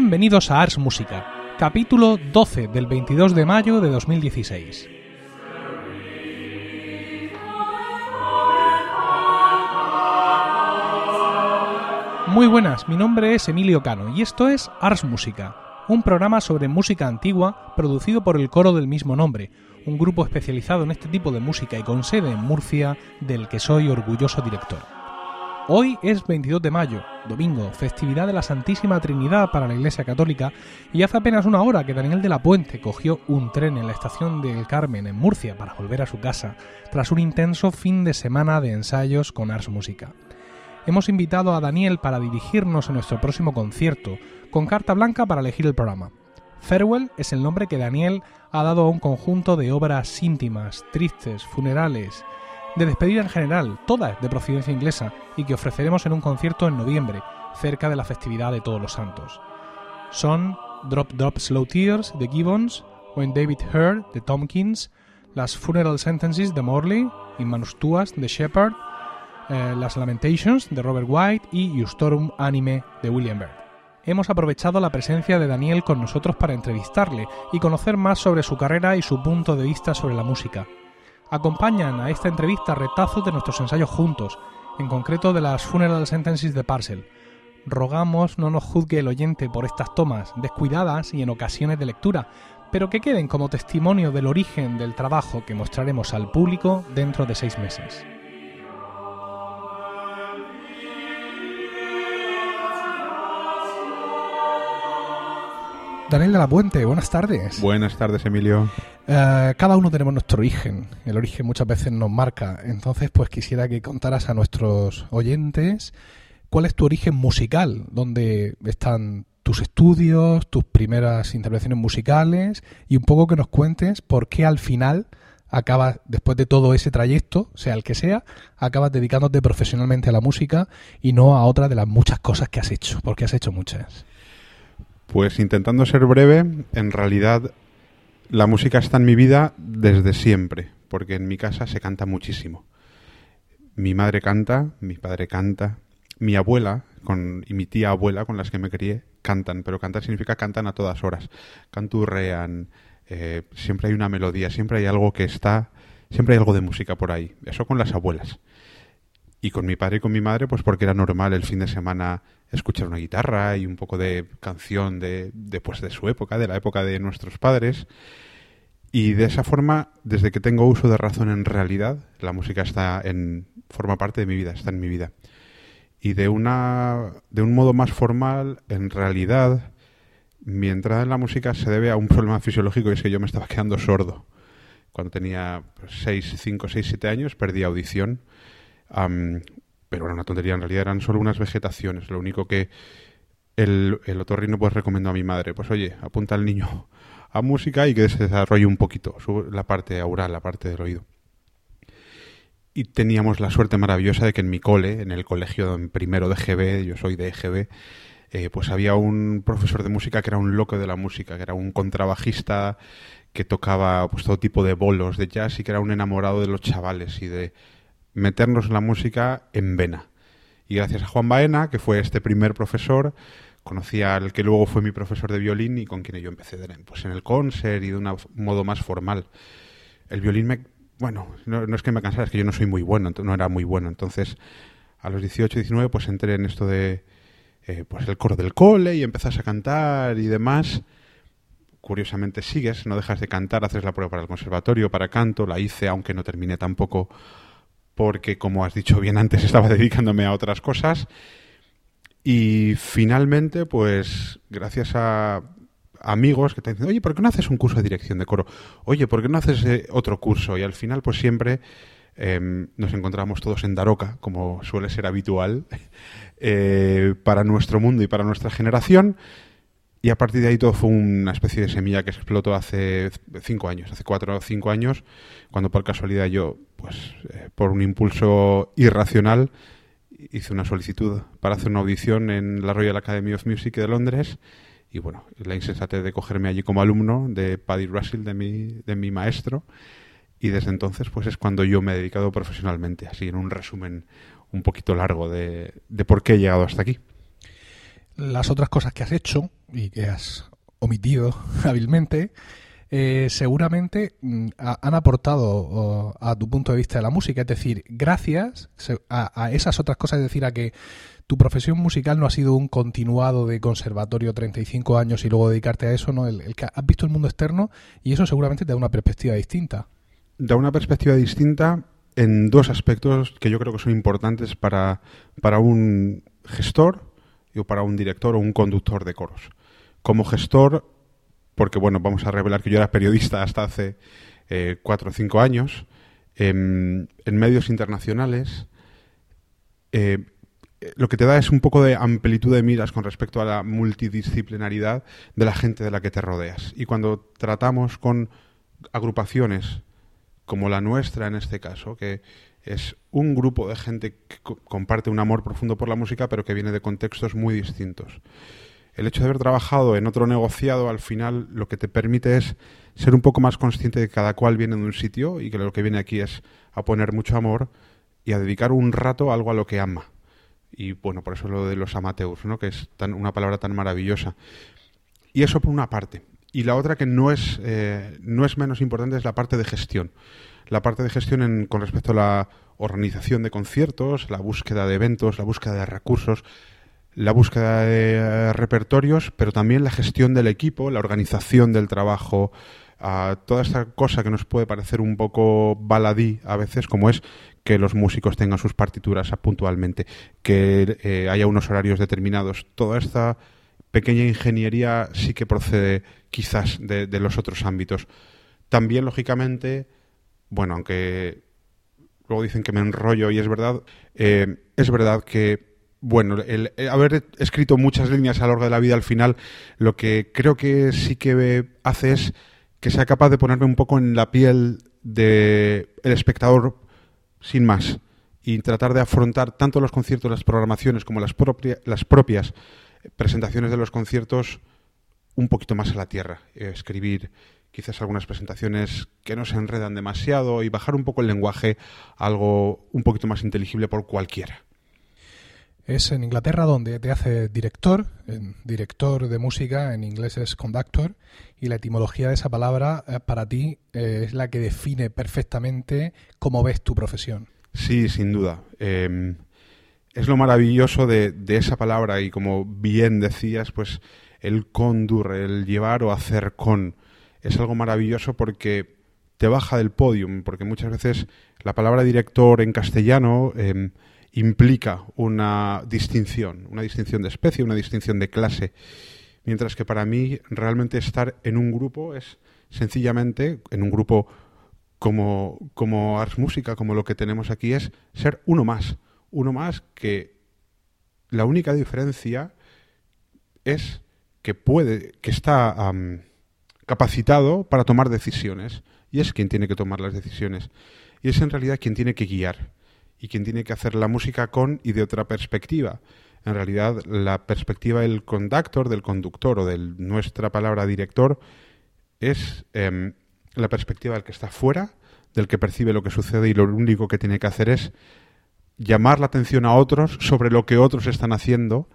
Bienvenidos a Ars Música, capítulo 12 del 22 de mayo de 2016. Muy buenas, mi nombre es Emilio Cano y esto es Ars Música, un programa sobre música antigua producido por el coro del mismo nombre, un grupo especializado en este tipo de música y con sede en Murcia, del que soy orgulloso director. Hoy es 22 de mayo, domingo, festividad de la Santísima Trinidad para la Iglesia Católica, y hace apenas una hora que Daniel de la Puente cogió un tren en la estación del Carmen en Murcia para volver a su casa, tras un intenso fin de semana de ensayos con Ars Música. Hemos invitado a Daniel para dirigirnos a nuestro próximo concierto, con carta blanca para elegir el programa. Farewell es el nombre que Daniel ha dado a un conjunto de obras íntimas, tristes, funerales, de despedida en general, todas de procedencia inglesa, y que ofreceremos en un concierto en noviembre, cerca de la festividad de Todos los Santos. Son Drop Drop Slow Tears de Gibbons, When David Heard de Tompkins, las Funeral Sentences de Morley, Inmanus Tuas de Shepard, eh, las Lamentations de Robert White y Eustorum Anime de William Byrd. Hemos aprovechado la presencia de Daniel con nosotros para entrevistarle y conocer más sobre su carrera y su punto de vista sobre la música. Acompañan a esta entrevista retazos de nuestros ensayos juntos, en concreto de las Funeral Sentences de Parcel. Rogamos no nos juzgue el oyente por estas tomas, descuidadas y en ocasiones de lectura, pero que queden como testimonio del origen del trabajo que mostraremos al público dentro de seis meses. Daniel de la Puente, buenas tardes. Buenas tardes, Emilio. Eh, cada uno tenemos nuestro origen. El origen muchas veces nos marca. Entonces, pues quisiera que contaras a nuestros oyentes cuál es tu origen musical, dónde están tus estudios, tus primeras intervenciones musicales y un poco que nos cuentes por qué al final acabas, después de todo ese trayecto, sea el que sea, acabas dedicándote profesionalmente a la música y no a otra de las muchas cosas que has hecho, porque has hecho muchas. Pues intentando ser breve, en realidad la música está en mi vida desde siempre, porque en mi casa se canta muchísimo. Mi madre canta, mi padre canta, mi abuela con, y mi tía abuela con las que me crié cantan, pero cantar significa cantan a todas horas, canturrean, eh, siempre hay una melodía, siempre hay algo que está, siempre hay algo de música por ahí. Eso con las abuelas. Y con mi padre y con mi madre, pues porque era normal el fin de semana escuchar una guitarra y un poco de canción de, de, pues, de su época, de la época de nuestros padres. Y de esa forma, desde que tengo uso de razón en realidad, la música está en forma parte de mi vida, está en mi vida. Y de una de un modo más formal, en realidad, mi entrada en la música se debe a un problema fisiológico y es que yo me estaba quedando sordo. Cuando tenía 6, 5, 6, 7 años perdí audición. Pero era una tontería, en realidad eran solo unas vegetaciones. Lo único que el, el otorrino pues recomendó a mi madre, pues oye, apunta al niño a música y que se desarrolle un poquito la parte aural, la parte del oído. Y teníamos la suerte maravillosa de que en mi cole, en el colegio en primero de GB, yo soy de EGB, eh, pues había un profesor de música que era un loco de la música, que era un contrabajista que tocaba pues todo tipo de bolos de jazz y que era un enamorado de los chavales y de meternos la música en vena. Y gracias a Juan Baena, que fue este primer profesor, conocí al que luego fue mi profesor de violín y con quien yo empecé pues en el concert y de un modo más formal. El violín me... Bueno, no, no es que me cansara, es que yo no soy muy bueno, no era muy bueno. Entonces, a los 18, 19, pues entré en esto de eh, pues el coro del cole y empezás a cantar y demás. Curiosamente sigues, no dejas de cantar, haces la prueba para el conservatorio, para canto, la hice, aunque no terminé tampoco porque, como has dicho bien antes, estaba dedicándome a otras cosas. Y finalmente, pues, gracias a amigos que te dicen, oye, ¿por qué no haces un curso de dirección de coro? Oye, ¿por qué no haces eh, otro curso? Y al final, pues siempre eh, nos encontramos todos en Daroca, como suele ser habitual, eh, para nuestro mundo y para nuestra generación. Y a partir de ahí todo fue una especie de semilla que explotó hace cinco años, hace cuatro o cinco años, cuando por casualidad yo, pues eh, por un impulso irracional, hice una solicitud para hacer una audición en la Royal Academy of Music de Londres y bueno, la insensatez de cogerme allí como alumno de Paddy Russell, de mi, de mi maestro, y desde entonces pues es cuando yo me he dedicado profesionalmente, así en un resumen un poquito largo de, de por qué he llegado hasta aquí. Las otras cosas que has hecho, y que has omitido hábilmente, eh, seguramente mm, han aportado a tu punto de vista de la música. Es decir, gracias a, esas otras cosas, es decir, a que tu profesión musical no ha sido un continuado de conservatorio 35 años y luego dedicarte a eso, ¿no? El, que has visto el mundo externo y eso seguramente te da una perspectiva distinta. Da una perspectiva distinta en dos aspectos que yo creo que son importantes para, para un gestor o para un director o un conductor de coros. Como gestor, porque bueno, vamos a revelar que yo era periodista hasta hace eh, cuatro o cinco años, en medios internacionales, eh, lo que te da es un poco de amplitud de miras con respecto a la multidisciplinaridad de la gente de la que te rodeas. Y cuando tratamos con agrupaciones como la nuestra en este caso, que es un grupo de gente que comparte un amor profundo por la música, pero que viene de contextos muy distintos el hecho de haber trabajado en otro negociado al final lo que te permite es ser un poco más consciente de que cada cual viene de un sitio y que lo que viene aquí es a poner mucho amor y a dedicar un rato a algo a lo que ama. Y bueno, por eso lo de los amateurs, ¿no? que es tan, una palabra tan maravillosa. Y eso por una parte. Y la otra que no es, eh, no es menos importante es la parte de gestión. La parte de gestión con respecto a la organización de conciertos, la búsqueda de eventos, la búsqueda de recursos, la búsqueda de eh, repertorios, pero también la gestión del equipo, la organización del trabajo, toda esta cosa que nos puede parecer un poco baladí a veces, como es que los músicos tengan sus partituras puntualmente, que eh, haya unos horarios determinados. Toda esta pequeña ingeniería sí que procede quizás de, los otros ámbitos. También, lógicamente, bueno, aunque luego dicen que me enrollo y es verdad, eh, es verdad que bueno, el, haber escrito muchas líneas a lo largo de la vida al final, lo que creo que sí que hace es que sea capaz de ponerme un poco en la piel del el espectador sin más y tratar de afrontar tanto los conciertos, las programaciones como las, las propias presentaciones de los conciertos un poquito más a la tierra. escribir quizás algunas presentaciones que no se enredan demasiado y bajar un poco el lenguaje a algo un poquito más inteligible por cualquiera. Es en Inglaterra donde te hace director, director de música, en inglés es conductor, y la etimología de esa palabra eh, para ti eh, es la que define perfectamente cómo ves tu profesión. Sí, sin duda. Em, es lo maravilloso de, esa palabra y como bien decías, pues el condur, el llevar o hacer con, es algo maravilloso porque te baja del podium, porque muchas veces la palabra director en castellano... Em, implica una distinción, una distinción de especie, una distinción de clase, mientras que para mí realmente estar en un grupo es sencillamente, en un grupo como, como Ars Música, como lo que tenemos aquí, es ser uno más, uno más que la única diferencia es que puede, que está capacitado para tomar decisiones, y es quien tiene que tomar las decisiones, y es en realidad quien tiene que guiar y quien tiene que hacer la música con y de otra perspectiva. En realidad, la perspectiva del conductor, del conductor o de nuestra palabra director es em, la perspectiva del que está fuera, del que percibe lo que sucede y lo único que tiene que hacer es llamar la atención a otros sobre lo que otros están haciendo,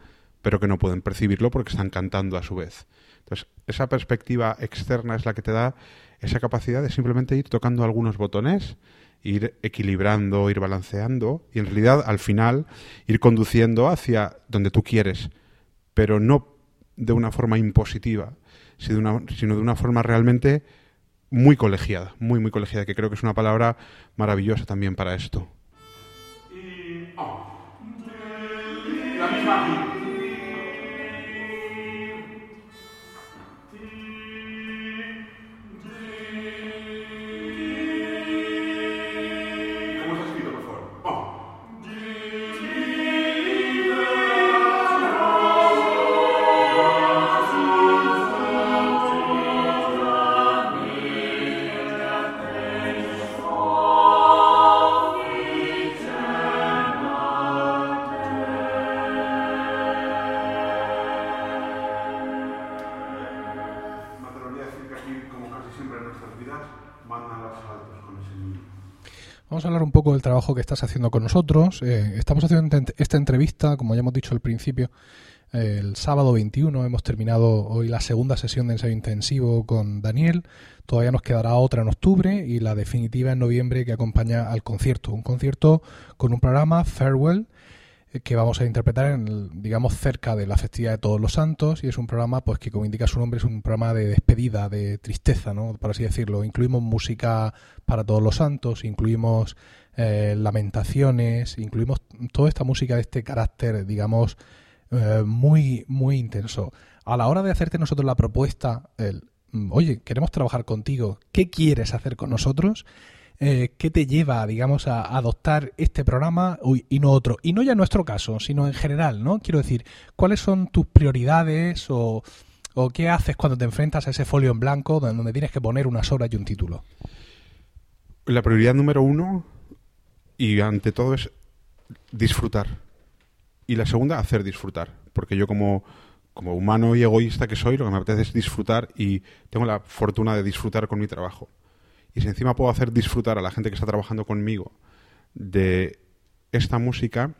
pero que no pueden percibirlo porque están cantando a su vez. Entonces, esa perspectiva externa es la que te da esa capacidad de simplemente ir tocando algunos botones ir equilibrando, ir balanceando y en realidad al final ir conduciendo hacia donde tú quieres, pero no de una forma impositiva, sino de una, sino de una forma realmente muy colegiada, muy, muy colegiada, que creo que es una palabra maravillosa también para esto. Que estás haciendo con nosotros. Eh, estamos haciendo esta entrevista, como ya hemos dicho al principio, el sábado 21. Hemos terminado hoy la segunda sesión de ensayo intensivo con Daniel. Todavía nos quedará otra en octubre y la definitiva en noviembre que acompaña al concierto. Un concierto con un programa, Farewell, que vamos a interpretar en, digamos cerca de la festividad de todos los santos y es un programa pues que como indica su nombre es un programa de despedida de tristeza no por así decirlo. Incluimos música para todos los santos incluimos eh, lamentaciones incluimos toda esta música de este carácter digamos eh, muy muy intenso. A la hora de hacerte nosotros la propuesta el, oye queremos trabajar contigo qué quieres hacer con nosotros eh, qué te lleva, digamos, a, adoptar este programa y no otro. Y no ya en nuestro caso, sino en general, ¿no? Quiero decir, ¿cuáles son tus prioridades o, qué haces cuando te enfrentas a ese folio en blanco donde tienes que poner unas horas y un título? La prioridad número uno y ante todo es disfrutar. Y la segunda, hacer disfrutar. Porque yo como, como humano y egoísta que soy, lo que me apetece es disfrutar y tengo la fortuna de disfrutar con mi trabajo y si encima puedo hacer disfrutar a la gente que está trabajando conmigo de esta música,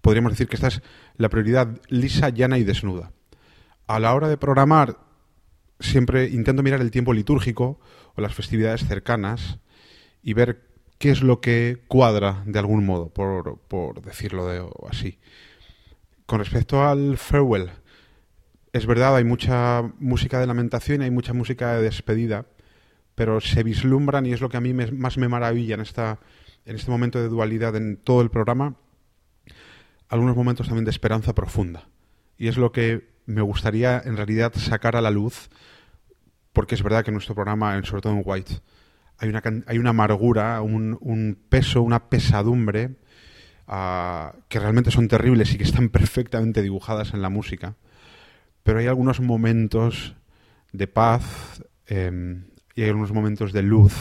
podríamos decir que esta es la prioridad lisa, llana y desnuda. A la hora de programar, siempre intento mirar el tiempo litúrgico o las festividades cercanas y ver qué es lo que cuadra de algún modo, por, por decirlo de, así. Con respecto al farewell, es verdad, hay mucha música de lamentación y hay mucha música de despedida, pero se vislumbran y es lo que a mí más me maravilla en, esta, en este momento de dualidad en todo el programa, algunos momentos también de esperanza profunda. Y es lo que me gustaría en realidad sacar a la luz, porque es verdad que en nuestro programa, sobre todo en White, hay una, hay una amargura, un, peso, una pesadumbre ah, que realmente son terribles y que están perfectamente dibujadas en la música. Pero hay algunos momentos de paz, em, y hay algunos momentos de luz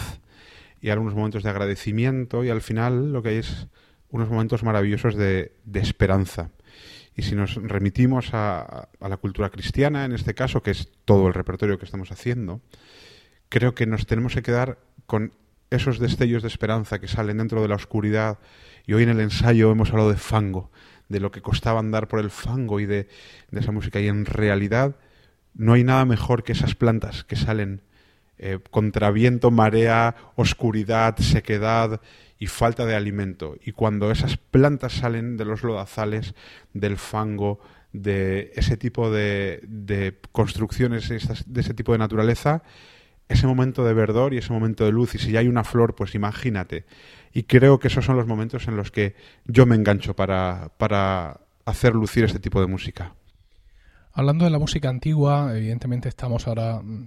y algunos momentos de agradecimiento y al final lo que hay es unos momentos maravillosos de, esperanza. Y si nos remitimos a, la cultura cristiana, en este caso, que es todo el repertorio que estamos haciendo, creo que nos tenemos que quedar con esos destellos de esperanza que salen dentro de la oscuridad. Y hoy en el ensayo hemos hablado de fango, de lo que costaba andar por el fango y de, de esa música. Y en realidad no hay nada mejor que esas plantas que salen eh, contra viento, marea, oscuridad, sequedad y falta de alimento. Y cuando esas plantas salen de los lodazales, del fango, de ese tipo de, construcciones, de ese tipo de naturaleza, ese momento de verdor y ese momento de luz. Y si ya hay una flor, pues imagínate. Y creo que esos son los momentos en los que yo me engancho para, para hacer lucir este tipo de música. Hablando de la música antigua, evidentemente estamos ahora mm,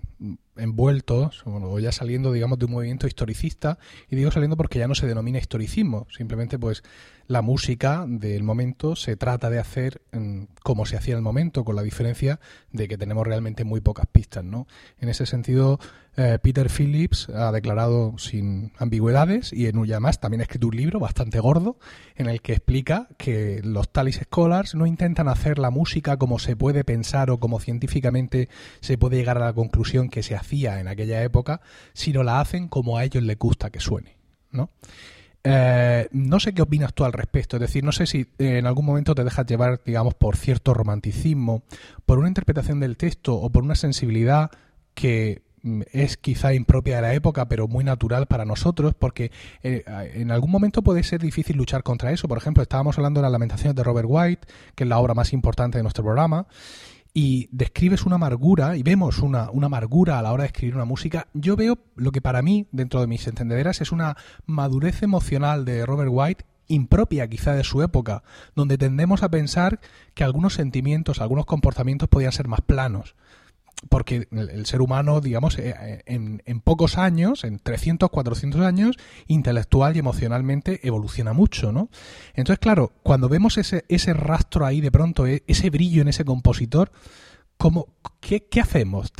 envueltos, o ya saliendo, digamos, de un movimiento historicista, y digo saliendo porque ya no se denomina historicismo, simplemente pues la música del momento se trata de hacer mm, como se hacía en el momento, con la diferencia de que tenemos realmente muy pocas pistas, ¿no? En ese sentido, eh, Peter Phillips ha declarado sin ambigüedades y en más también ha escrito un libro bastante gordo en el que explica que los Talis Scholars no intentan hacer la música como se puede pensar o como científicamente se puede llegar a la conclusión que se hacía en aquella época, sino la hacen como a ellos les gusta que suene, ¿no? Eh, no sé qué opinas tú al respecto, es decir, no sé si en algún momento te dejas llevar, digamos, por cierto romanticismo, por una interpretación del texto o por una sensibilidad que es quizá impropia de la época, pero muy natural para nosotros, porque eh, en algún momento puede ser difícil luchar contra eso. Por ejemplo, estábamos hablando de las lamentaciones de Robert White, que es la obra más importante de nuestro programa, y describes una amargura y vemos una, una, amargura a la hora de escribir una música, yo veo lo que para mí, dentro de mis entendederas, es una madurez emocional de Robert White impropia quizá de su época, donde tendemos a pensar que algunos sentimientos, algunos comportamientos podían ser más planos porque el, ser humano, digamos, eh, eh, en, pocos años, en 300, 400 años, intelectual y emocionalmente evoluciona mucho, ¿no? Entonces, claro, cuando vemos ese, ese rastro ahí de pronto, e, ese brillo en ese compositor, ¿cómo, qué, hacemos?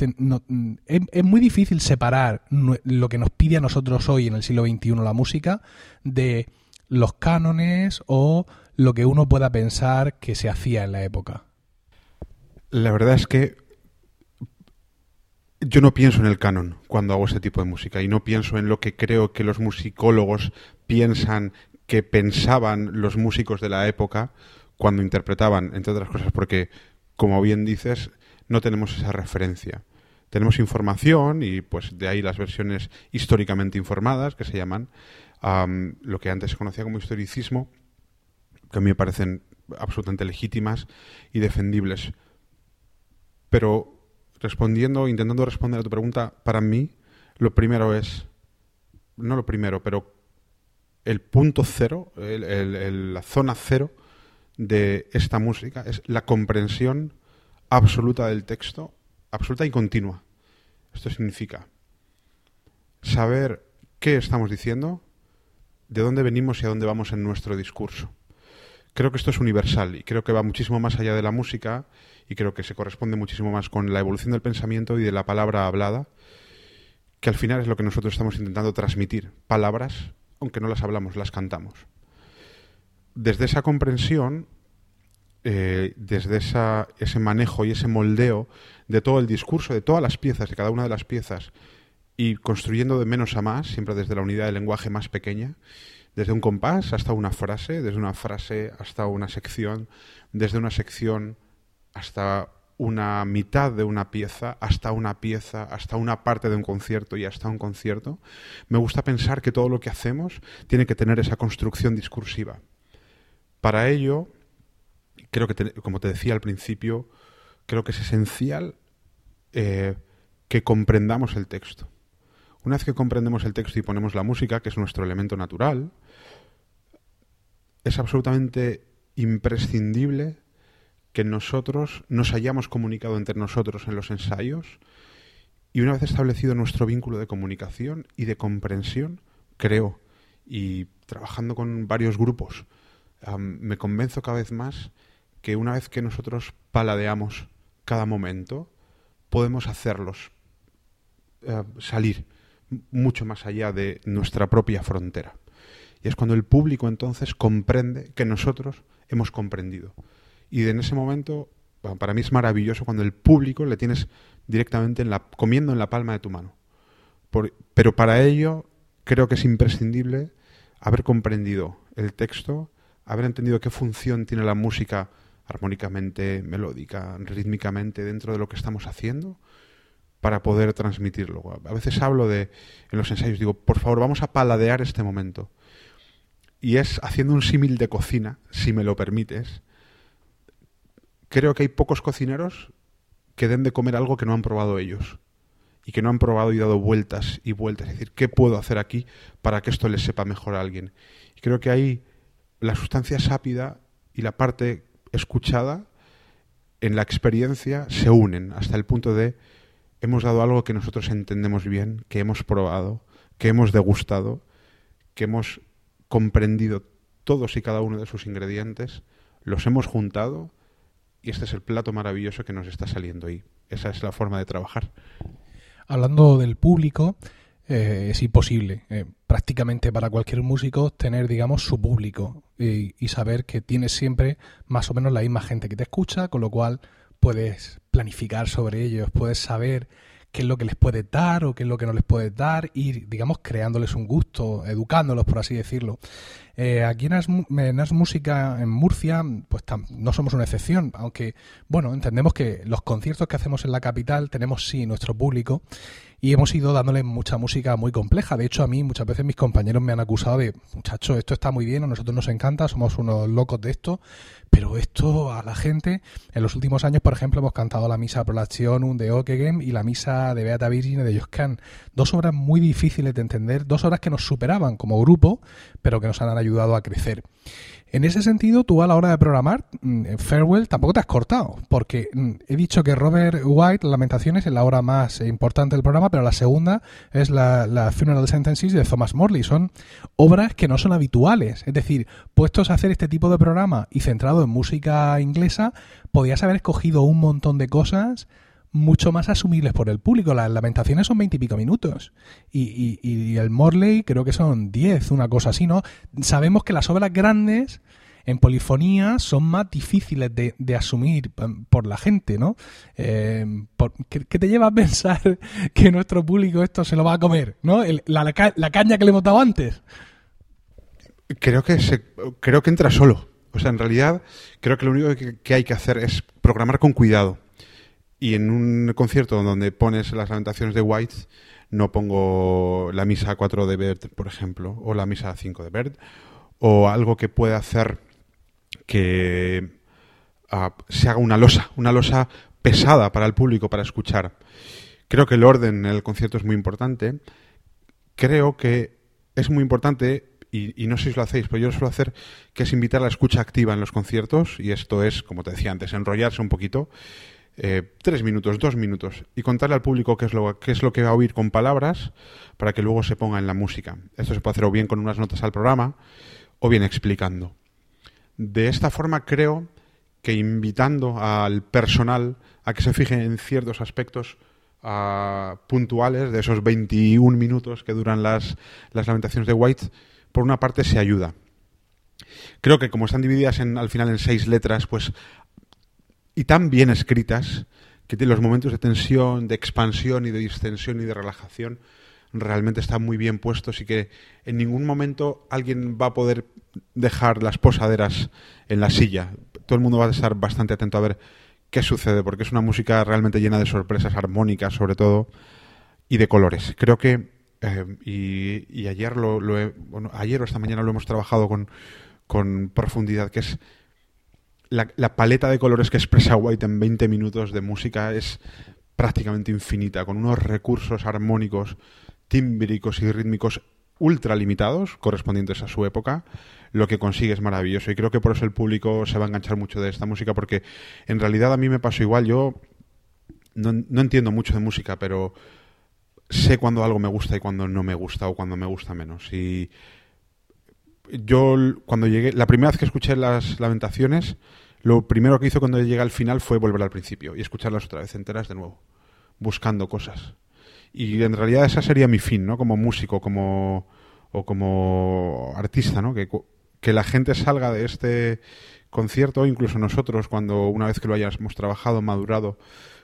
es, muy difícil separar lo que nos pide a nosotros hoy en el siglo XXI la música de los cánones o lo que uno pueda pensar que se hacía en la época. La verdad es que yo no pienso en el canon cuando hago este tipo de música y no pienso en lo que creo que los musicólogos piensan que pensaban los músicos de la época cuando interpretaban, entre otras cosas, porque, como bien dices, no tenemos esa referencia. Tenemos información y pues de ahí las versiones históricamente informadas, que se llaman, lo que antes se conocía como historicismo, que a mí me parecen absolutamente legítimas y defendibles. Pero respondiendo, intentando responder a tu pregunta, para mí lo primero es, no lo primero, pero el punto cero, la zona cero de esta música es la comprensión absoluta del texto, absoluta y continua. Esto significa saber qué estamos diciendo, de dónde venimos y a dónde vamos en nuestro discurso. Creo que esto es universal y creo que va muchísimo más allá de la música y creo que se corresponde muchísimo más con la evolución del pensamiento y de la palabra hablada, que al final es lo que nosotros estamos intentando transmitir. Palabras, aunque no las hablamos, las cantamos. Desde esa comprensión, eh, desde esa, ese manejo y ese moldeo de todo el discurso, de todas las piezas, de cada una de las piezas, y construyendo de menos a más, siempre desde la unidad del lenguaje más pequeña, desde un compás hasta una frase, desde una frase hasta una sección, desde una sección hasta una mitad de una pieza, hasta una pieza, hasta una parte de un concierto y hasta un concierto, me gusta pensar que todo lo que hacemos tiene que tener esa construcción discursiva. Para ello, creo que, como te decía al principio, creo que es esencial eh, que comprendamos el texto. Una vez que comprendemos el texto y ponemos la música, que es nuestro elemento natural, es absolutamente imprescindible que nosotros nos hayamos comunicado entre nosotros en los ensayos y una vez establecido nuestro vínculo de comunicación y de comprensión, creo, y trabajando con varios grupos, me convenzo cada vez más que una vez que nosotros paladeamos cada momento, podemos hacerlos eh, salir mucho más allá de nuestra propia frontera. Y es cuando el público entonces comprende que nosotros hemos comprendido. Y en ese momento, para mí es maravilloso cuando el público le tienes directamente en la, comiendo en la palma de tu mano. pero para ello creo que es imprescindible haber comprendido el texto, haber entendido qué función tiene la música armónicamente, melódica, rítmicamente dentro de lo que estamos haciendo para poder transmitirlo. A veces hablo de, en los ensayos, digo, por favor, vamos a paladear este momento. Y es haciendo un símil de cocina, si me lo permites. Creo que hay pocos cocineros que den de comer algo que no han probado ellos y que no han probado y dado vueltas y vueltas. Es decir, ¿qué puedo hacer aquí para que esto le sepa mejor a alguien? Y creo que ahí la sustancia sápida y la parte escuchada en la experiencia se unen hasta el punto de hemos dado algo que nosotros entendemos bien, que hemos probado, que hemos degustado, que hemos comprendido todos y cada uno de sus ingredientes, los hemos juntado y este es el plato maravilloso que nos está saliendo ahí. Esa es la forma de trabajar. Hablando del público, eh, es imposible eh, prácticamente para cualquier músico tener, digamos, su público y, y, saber que tienes siempre más o menos la misma gente que te escucha, con lo cual puedes planificar sobre ellos, puedes saber qué es lo que les puedes dar o qué es lo que no les puedes dar, ir, digamos, creándoles un gusto, educándolos, por así decirlo. Eh, aquí en As, Música en Murcia, pues no somos una excepción, aunque, bueno, entendemos que los conciertos que hacemos en la capital tenemos sí nuestro público y hemos ido dándole mucha música muy compleja. De hecho, a mí muchas veces mis compañeros me han acusado de, muchachos, esto está muy bien, a nosotros nos encanta, somos unos locos de esto, pero esto a la gente, en los últimos años, por ejemplo, hemos cantado la misa un de Okegem y la misa de Beata Virgin de Joscan. Dos obras muy difíciles de entender, dos obras que nos superaban como grupo, pero que nos han ayudado a crecer. En ese sentido, tú a la hora de programar, mm, Farewell tampoco te has cortado, porque mm, he dicho que Robert White, Lamentaciones, es la obra más importante del programa, pero la segunda es la, Funeral Sentences de Thomas Morley. Son obras que no son habituales. Es decir, puestos a hacer este tipo de programa y centrado en música inglesa, podías haber escogido un montón de cosas mucho más asumibles por el público. Las lamentaciones son veintipico minutos y, y, el Morley creo que son diez, una cosa así, ¿no? Sabemos que las obras grandes en polifonía son más difíciles de, de asumir um, por la gente, ¿no? Eh, ¿qué, te lleva a pensar que nuestro público esto se lo va a comer, ¿no? la, la, caña que le hemos dado antes. Creo que, se, creo que entra solo. O sea, en realidad creo que lo único que, hay que hacer es programar con cuidado. Y en un concierto donde pones las lamentaciones de White, no pongo la misa 4 de Bert, por ejemplo, o la misa 5 de Bert, o algo que pueda hacer que ah, se haga una losa, una losa pesada para el público para escuchar. Creo que el orden en el concierto es muy importante. Creo que es muy importante, y, no sé si lo hacéis, pero yo lo suelo hacer, que es invitar a la escucha activa en los conciertos, y esto es, como te decía antes, enrollarse un poquito, eh, tres minutos, dos minutos, y contarle al público qué es, lo, qué es lo que va a oír con palabras para que luego se ponga en la música. Esto se puede hacer o bien con unas notas al programa, o bien explicando. De esta forma creo que invitando al personal a que se fije en ciertos aspectos uh, puntuales de esos 21 minutos que duran las, las lamentaciones de White, por una parte se ayuda. Creo que como están divididas en, al final en seis letras, pues y tan bien escritas, que los momentos de tensión, de expansión y de distensión y de relajación, realmente están muy bien puestos y que en ningún momento alguien va a poder dejar las posaderas en la silla. Todo el mundo va a estar bastante atento a ver qué sucede, porque es una música realmente llena de sorpresas armónicas, sobre todo, y de colores. Creo que, eh, y, ayer, lo, bueno, ayer o esta mañana lo hemos trabajado con, con profundidad, que es la, la, paleta de colores que expresa White en 20 minutos de música es prácticamente infinita, con unos recursos armónicos, tímbricos y rítmicos ultra limitados, correspondientes a su época, lo que consigue es maravilloso. Y creo que por eso el público se va a enganchar mucho de esta música, porque en realidad a mí me pasó igual. Yo no, no entiendo mucho de música, pero sé cuando algo me gusta y cuando no me gusta o cuando me gusta menos. Yo cuando llegué, la primera vez que escuché las lamentaciones, lo primero que hizo cuando llegué al final fue volver al principio y escucharlas otra vez enteras de nuevo, buscando cosas. Y en realidad esa sería mi fin, ¿no? Como músico, como o como artista, ¿no? Que, que la gente salga de este concierto, incluso nosotros, cuando una vez que lo hayamos trabajado, madurado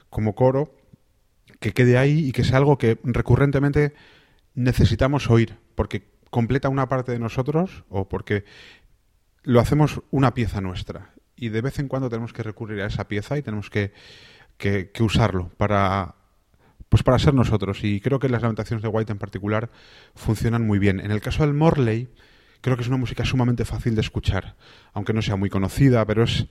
como coro, que quede ahí y que sea algo que recurrentemente necesitamos oír, porque completa una parte de nosotros o porque lo hacemos una pieza nuestra. Y de vez en cuando tenemos que recurrir a esa pieza y tenemos que, que, usarlo para pues para ser nosotros. Y creo que las lamentaciones de White en particular funcionan muy bien. En el caso del Morley, creo que es una música sumamente fácil de escuchar, aunque no sea muy conocida, pero es,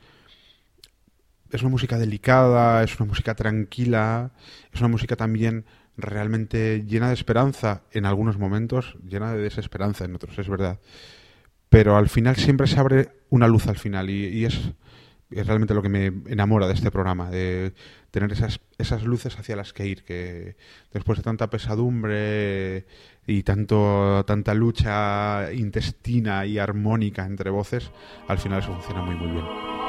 es una música delicada, es una música tranquila, es una música también realmente llena de esperanza en algunos momentos, llena de desesperanza en otros, es verdad. Pero al final siempre se abre una luz al final y es es realmente lo que me enamora de este programa, de tener esas, esas luces hacia las que ir, que después de tanta pesadumbre y tanto, tanta lucha intestina y armónica entre voces, al final eso funciona muy muy bien.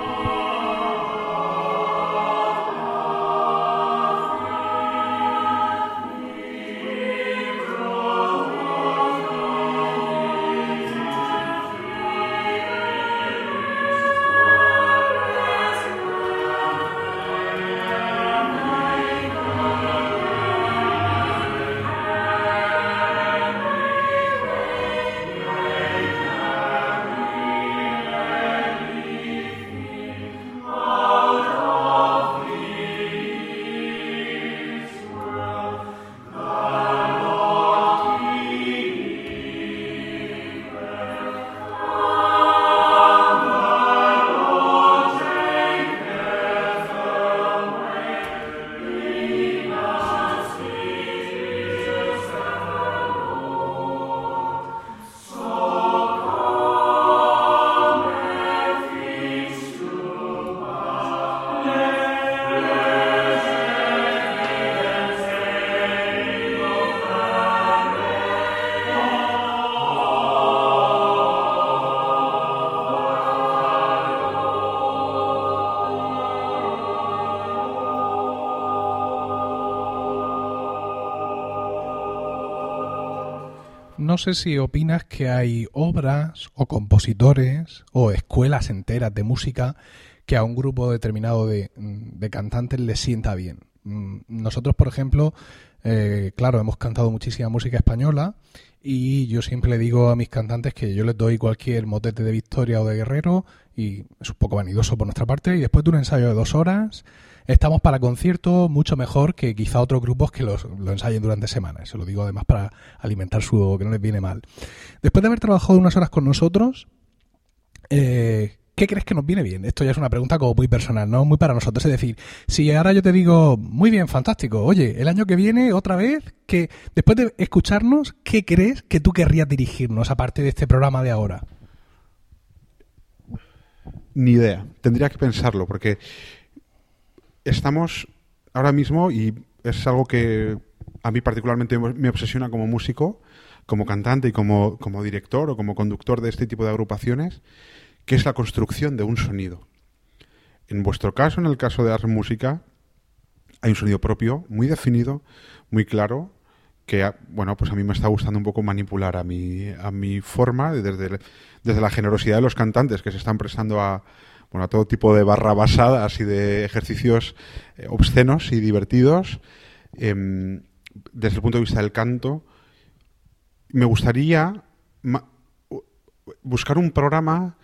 No sé si opinas que hay obras o compositores o escuelas enteras de música que a un grupo determinado de, mm, cantantes les sienta bien. Mm, nosotros, por ejemplo, Eh, claro, hemos cantado muchísima música española y yo siempre digo a mis cantantes que yo les doy cualquier motete de victoria o de guerrero y es un poco vanidoso por nuestra parte y después de un ensayo de dos horas estamos para concierto mucho mejor que quizá otros grupos que los, lo ensayen durante semanas. Se lo digo además para alimentar su que no les viene mal. Después de haber trabajado unas horas con nosotros, eh, ¿qué crees que nos viene bien? Esto ya es una pregunta como muy personal, ¿no? Muy para nosotros. Es decir, si ahora yo te digo, muy bien, fantástico, oye, el año que viene, otra vez, que después de escucharnos, ¿qué crees que tú querrías dirigirnos aparte de este programa de ahora? Ni idea. Tendría que pensarlo, porque estamos ahora mismo, y es algo que a mí particularmente me obsesiona como músico, como cantante y como, como director o como conductor de este tipo de agrupaciones, que es la construcción de un sonido. En vuestro caso, en el caso de Ars Música, hay un sonido propio, muy definido, muy claro, que bueno, pues a mí me está gustando un poco manipular a mi, a mi forma, desde, desde la generosidad de los cantantes que se están prestando a, bueno, a todo tipo de barra basadas y de ejercicios eh, obscenos y divertidos. Em, desde el punto de vista del canto, me gustaría buscar un programa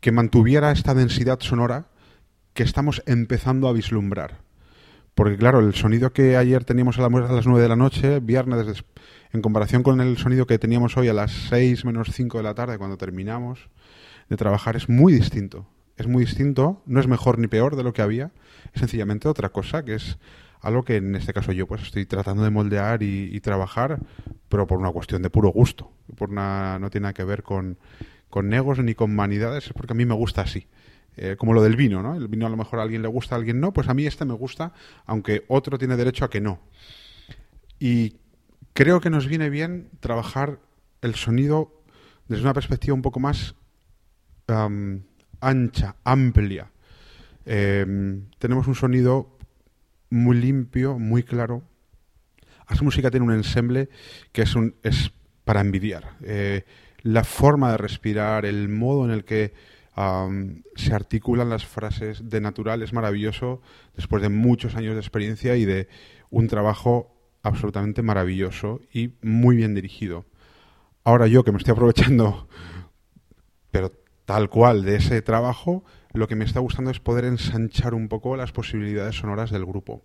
que mantuviera esta densidad sonora que estamos empezando a vislumbrar. Porque claro, el sonido que ayer teníamos a, las 9 de la noche, viernes, en comparación con el sonido que teníamos hoy a las 6 menos 5 de la tarde cuando terminamos de trabajar, es muy distinto es muy distinto, no es mejor ni peor de lo que había, es sencillamente otra cosa, que es algo que en este caso yo pues estoy tratando de moldear y, trabajar, pero por una cuestión de puro gusto, por una, no tiene nada que ver con, con negos ni con vanidades, es porque a mí me gusta así. Eh, como lo del vino, ¿no? El vino a lo mejor a alguien le gusta, a alguien no, pues a mí este me gusta, aunque otro tiene derecho a que no. Y creo que nos viene bien trabajar el sonido desde una perspectiva un poco más ancha, amplia. Em, tenemos un sonido muy limpio, muy claro. Ars Música tiene un ensemble que es, un, es para envidiar. Eh, la forma de respirar, el modo en el que se articulan las frases de natural es maravilloso después de muchos años de experiencia y de un trabajo absolutamente maravilloso y muy bien dirigido. Ahora yo que me estoy aprovechando, pero tal cual de ese trabajo, lo que me está gustando es poder ensanchar un poco las posibilidades sonoras del grupo.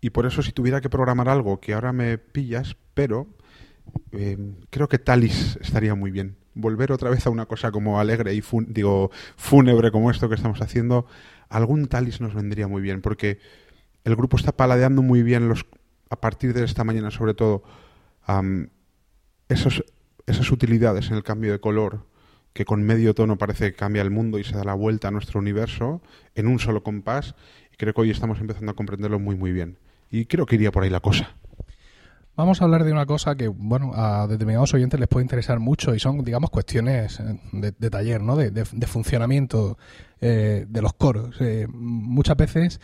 Y por eso si tuviera que programar algo que ahora me pillas, pero eh, creo que Talis estaría muy bien. Volver otra vez a una cosa como alegre y digo fúnebre como esto que estamos haciendo, algún Talis nos vendría muy bien, porque el grupo está paladeando muy bien los a partir de esta mañana sobre todo esos, esas utilidades en el cambio de color, que con medio tono parece que cambia el mundo y se da la vuelta a nuestro universo en un solo compás. Y creo que hoy estamos empezando a comprenderlo muy, muy bien. Y creo que iría por ahí la cosa. Vamos a hablar de una cosa que, bueno, a determinados oyentes les puede interesar mucho y son, digamos, cuestiones eh, de, taller, ¿no? De, funcionamiento eh, de los coros. Eh, muchas veces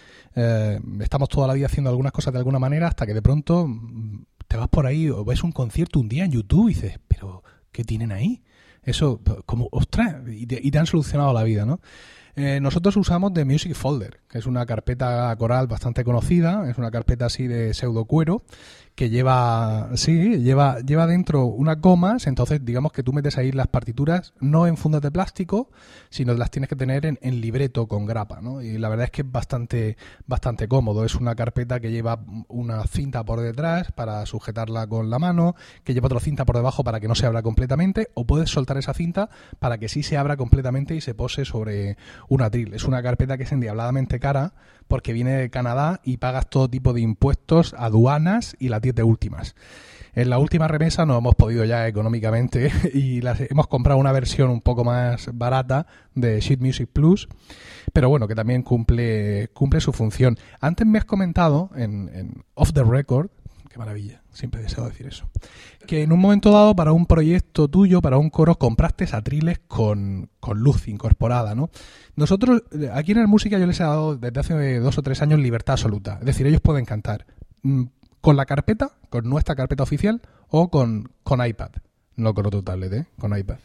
estamos toda la vida haciendo algunas cosas de alguna manera hasta que de pronto mm, te vas por ahí o ves un concierto un día en YouTube y dices, pero ¿qué tienen ahí? Eso, como, ostras, y te, han solucionado la vida, ¿no? Eh, nosotros usamos The Music Folder, que es una carpeta coral bastante conocida, es una carpeta así de pseudo cuero, que lleva, sí, lleva, lleva dentro unas gomas, entonces digamos que tú metes ahí las partituras no en fundas de plástico, sino las tienes que tener en, libreto con grapa, ¿no? Y la verdad es que es bastante, bastante cómodo. Es una carpeta que lleva una cinta por detrás para sujetarla con la mano, que lleva otra cinta por debajo para que no se abra completamente, o puedes soltar esa cinta para que sí se abra completamente y se pose sobre un atril. Es una carpeta que es endiabladamente cara porque viene de Canadá y pagas todo tipo de impuestos, aduanas y la de últimas. En la última remesa no hemos podido ya económicamente y hemos comprado una versión un poco más barata de Sheet Music Plus, pero bueno, que también cumple, cumple su función. Antes me has comentado en, Off the Record, qué maravilla, siempre deseo decir eso, que en un momento dado para un proyecto tuyo, para un coro, compraste atriles con, con luz incorporada, ¿no? Nosotros, aquí en la música yo les he dado desde hace dos o tres años libertad absoluta, es decir, ellos pueden cantar mm, con la carpeta, con nuestra carpeta oficial o con, con iPad. No con otro tablet, ¿eh? Con iPad.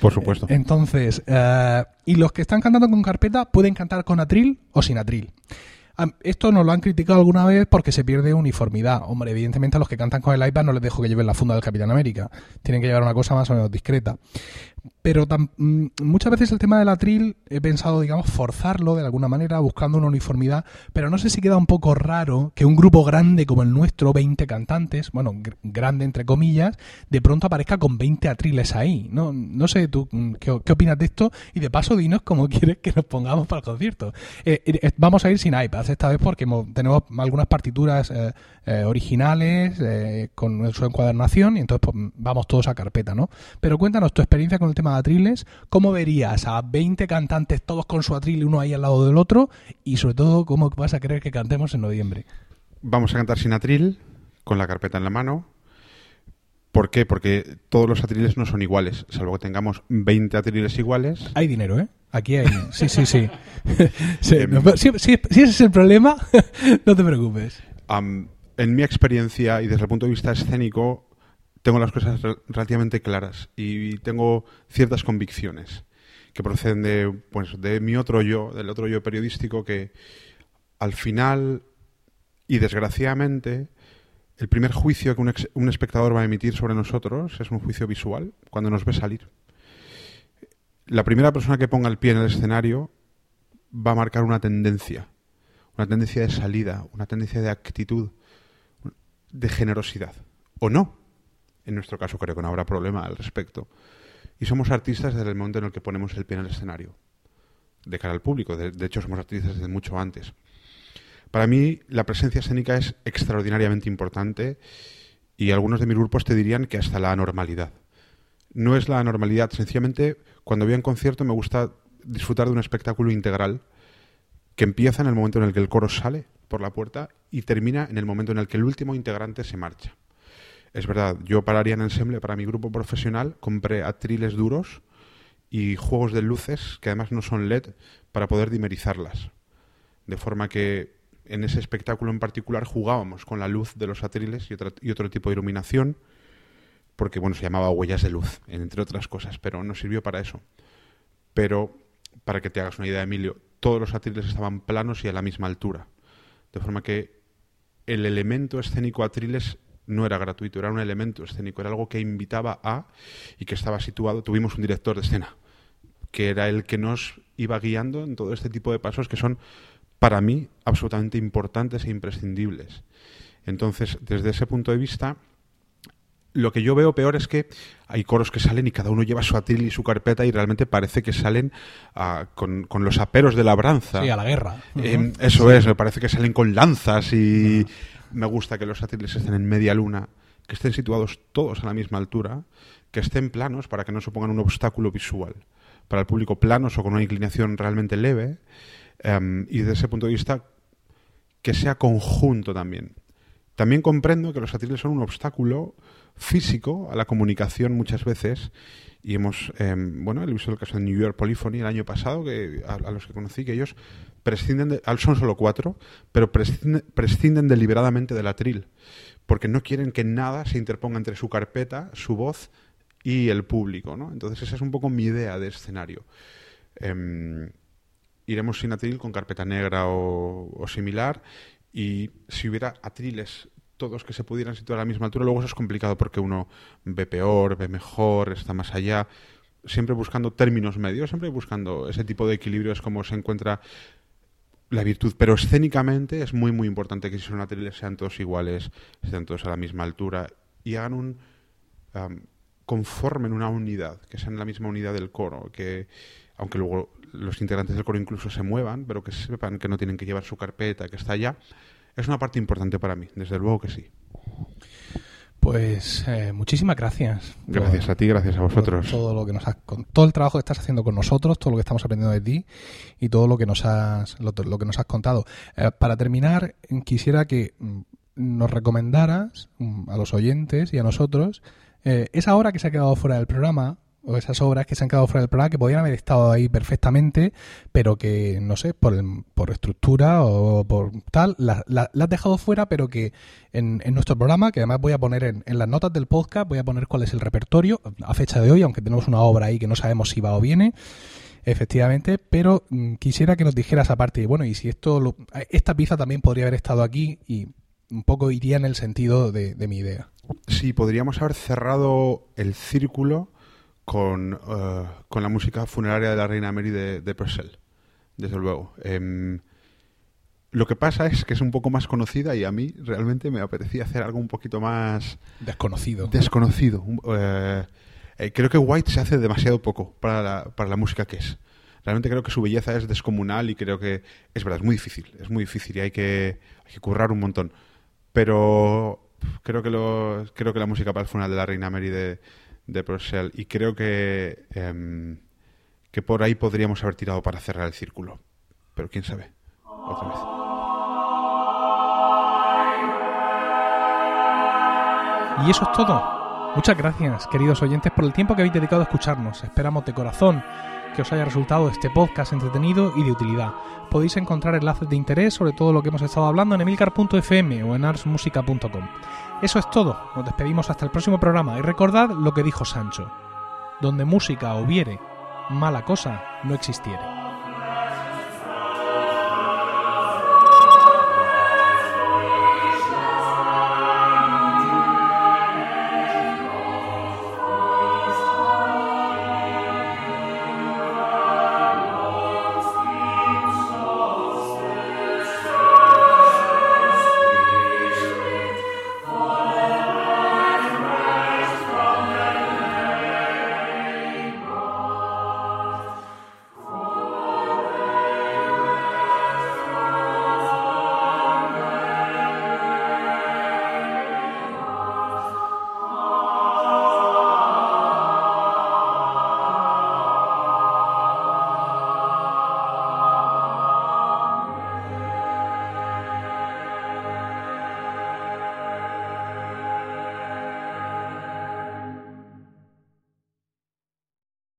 Por supuesto. Entonces, eh, y los que están cantando con carpeta pueden cantar con atril o sin atril. Esto nos lo han criticado alguna vez porque se pierde uniformidad. Hombre, evidentemente a los que cantan con el iPad no les dejo que lleven la funda del Capitán América. Tienen que llevar una cosa más o menos discreta. Pero mm, muchas veces el tema del atril he pensado, digamos, forzarlo de alguna manera buscando una uniformidad, pero no sé si queda un poco raro que un grupo grande como el nuestro, 20 cantantes, bueno, grande entre comillas, de pronto aparezca con 20 atriles ahí. No, no sé tú mm, qué, opinas de esto y de paso dinos cómo quieres que nos pongamos para el concierto. Eh, eh, vamos a ir sin iPads esta vez porque tenemos algunas partituras eh, originales con su encuadernación y entonces pues, vamos todos a carpeta, ¿no? Pero cuéntanos tu experiencia con el tema de atriles, ¿cómo verías a 20 cantantes todos con su atril uno ahí al lado del otro? Y sobre todo, ¿cómo vas a querer que cantemos en noviembre? Vamos a cantar sin atril, con la carpeta en la mano. ¿Por qué? Porque todos los atriles no son iguales, salvo que tengamos 20 atriles iguales. Hay dinero, ¿eh? Aquí hay. Sí, sí, sí. Em, si, ese es el problema, no te preocupes. En mi experiencia y desde el punto de vista escénico, tengo las cosas relativamente claras y tengo ciertas convicciones que proceden de, pues, de mi otro yo, del otro yo periodístico, que al final y desgraciadamente el primer juicio que un, espectador va a emitir sobre nosotros es un juicio visual, cuando nos ve salir. La primera persona que ponga el pie en el escenario va a marcar una tendencia, una tendencia de salida, una tendencia de actitud, de generosidad. O no, en nuestro caso creo que no habrá problema al respecto. Y somos artistas desde el momento en el que ponemos el pie en el escenario, de cara al público. De, hecho, somos artistas desde mucho antes. Para mí, la presencia escénica es extraordinariamente importante y algunos de mis grupos te dirían que hasta la anormalidad. No es la anormalidad, sencillamente cuando voy a un concierto me gusta disfrutar de un espectáculo integral que empieza en el momento en el que el coro sale por la puerta y termina en el momento en el que el último integrante se marcha. Es verdad, yo para Ariana Ensemble, para mi grupo profesional, compré atriles duros y juegos de luces que además no son LED para poder dimerizarlas. De forma que en ese espectáculo en particular jugábamos con la luz de los atriles y otro, y otro tipo de iluminación, porque bueno, se llamaba huellas de luz, entre otras cosas, pero no sirvió para eso. Pero, para que te hagas una idea, Emilio, todos los atriles estaban planos y a la misma altura. De forma que el elemento escénico atriles no era gratuito, era un elemento escénico, era algo que invitaba a y que estaba situado. Tuvimos un director de escena que era el que nos iba guiando en todo este tipo de pasos que son, para mí, absolutamente importantes e imprescindibles. Entonces, desde ese punto de vista, lo que yo veo peor es que hay coros que salen y cada uno lleva su atril y su carpeta y realmente parece que salen ah, con, los aperos de labranza. Sí, a la guerra. Em, eso es, me parece que salen con lanzas y me gusta que los atriles estén en media luna, que estén situados todos a la misma altura, que estén planos para que no supongan un obstáculo visual. Para el público planos o con una inclinación realmente leve. Em, y desde ese punto de vista, que sea conjunto también. También comprendo que los atriles son un obstáculo físico a la comunicación muchas veces y hemos, em, bueno, he visto el caso de New York Polyphony el año pasado, que a, los que conocí, que ellos prescinden, de, son solo cuatro, pero prescinden, deliberadamente del atril, porque no quieren que nada se interponga entre su carpeta, su voz y el público, ¿no? Entonces esa es un poco mi idea de escenario. Em, iremos sin atril con carpeta negra o similar y si hubiera atriles todos que se pudieran situar a la misma altura, luego eso es complicado porque uno ve peor, ve mejor, está más allá, siempre buscando términos medios, siempre buscando ese tipo de equilibrio, es como se encuentra la virtud, pero escénicamente es muy muy importante que si son atriles sean todos iguales, estén todos a la misma altura y hagan un conformen una unidad, que sean la misma unidad del coro, que aunque luego los integrantes del coro incluso se muevan, pero que sepan que no tienen que llevar su carpeta, que está allá, es una parte importante para mí, desde luego que sí. Pues eh, muchísimas gracias. Gracias a ti, gracias a vosotros. Todo lo que nos has, con todo el trabajo que estás haciendo con nosotros, todo lo que estamos aprendiendo de ti y todo lo que nos has, lo, que nos has contado. Eh, para terminar, quisiera que mm, nos recomendaras mm, a los oyentes y a nosotros eh, esa hora que se ha quedado fuera del programa o esas obras que se han quedado fuera del programa que podían haber estado ahí perfectamente, pero que, no sé, por, por estructura o por tal, las la, has dejado fuera, pero que en, en, nuestro programa, que además voy a poner en, en, las notas del podcast, voy a poner cuál es el repertorio a fecha de hoy, aunque tenemos una obra ahí que no sabemos si va o viene. Efectivamente, pero mm, quisiera que nos dijeras aparte, bueno, y si esto lo- esta pieza también podría haber estado aquí y un poco iría en el sentido de, de mi idea. Sí, podríamos haber cerrado el círculo con, eh, con la música funeraria de la reina Mary de, de Purcell, desde luego. Em, lo que pasa es que es un poco más conocida y a mí realmente me apetecía hacer algo un poquito más Desconocido. desconocido. Eh, eh, creo que White se hace demasiado poco para la, para la música que es. Realmente creo que su belleza es descomunal y creo que es verdad, es muy difícil, es muy difícil y hay que, hay que currar un montón. Pero creo que lo, creo que la música para el funeral de la reina Mary de, de Purcell y creo que em, que por ahí podríamos haber tirado para cerrar el círculo. Pero quién sabe. Otra vez. Y eso es todo. Muchas gracias, queridos oyentes, por el tiempo que habéis dedicado a escucharnos. Esperamos de corazón que os haya resultado este podcast entretenido y de utilidad. Podéis encontrar enlaces de interés sobre todo lo que hemos estado hablando en emilcar.fm o en arsmusica.com. Eso es todo. Nos despedimos hasta el próximo programa y recordad lo que dijo Sancho. Donde música hubiere, mala cosa no existiere.